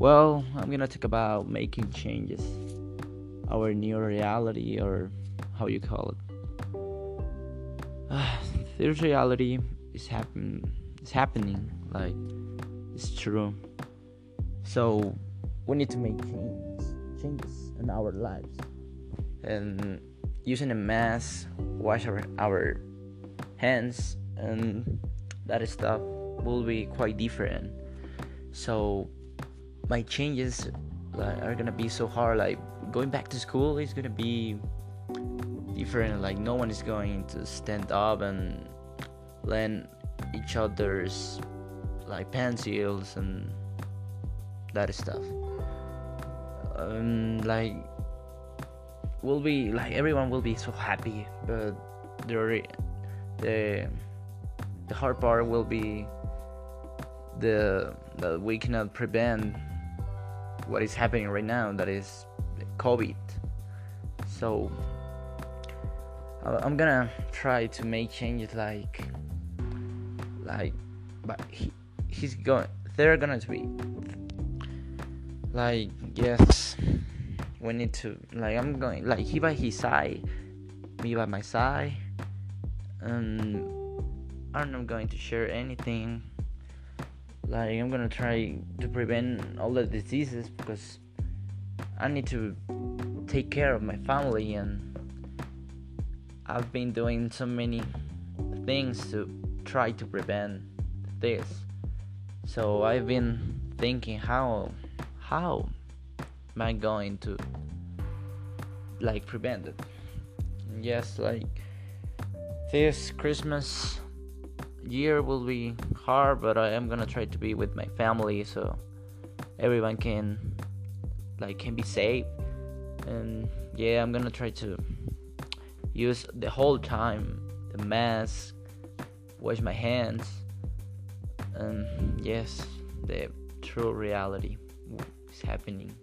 Well, I'm gonna talk about making changes, our new reality, or how you call it. Uh, this reality is happen is happening, like it's true. So we need to make changes, changes in our lives, and using a mask, wash our, our hands, and that stuff will be quite different. So my changes are gonna be so hard. Like going back to school is gonna be different. Like no one is going to stand up and lend each other's like pencils and that stuff. Um, like will be like everyone will be so happy, but the the the hard part will be the that we cannot prevent what is happening right now that is covid. So uh, i'm gonna try to make changes like like but he, he's going they're gonna be like yes we need to like i'm going like he by his side me by my side and i'm not going to share anything like i'm gonna try to prevent all the diseases because i need to take care of my family and i've been doing so many things to try to prevent this. So i've been thinking how how am i going to like prevent it? Yes like this christmas year will be hard, but I am gonna try to be with my family so everyone can like can be safe. And yeah, I'm gonna try to use the whole time the mask, wash my hands, and yes, the true reality is happening.